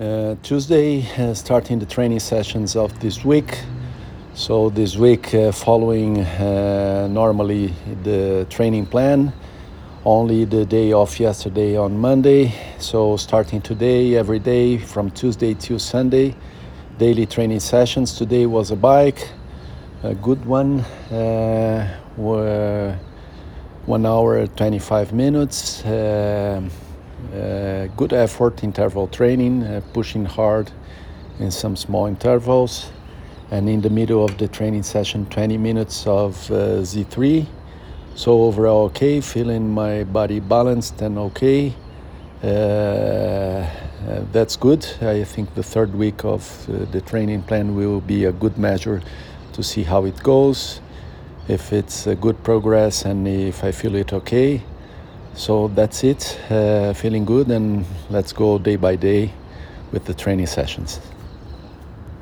Uh, Tuesday, uh, starting the training sessions of this week. So, this week, uh, following uh, normally the training plan, only the day off yesterday on Monday. So, starting today, every day from Tuesday to Sunday, daily training sessions. Today was a bike, a good one, uh, one hour, 25 minutes. Uh, good effort, interval training, uh, pushing hard in some small intervals. And in the middle of the training session, 20 minutes of uh, Z3. So overall, okay, feeling my body balanced and okay. Uh, that's good. I think the third week of uh, the training plan will be a good measure to see how it goes, if it's a good progress, and if I feel it okay. So that's it. Uh, feeling good, and let's go day by day with the training sessions.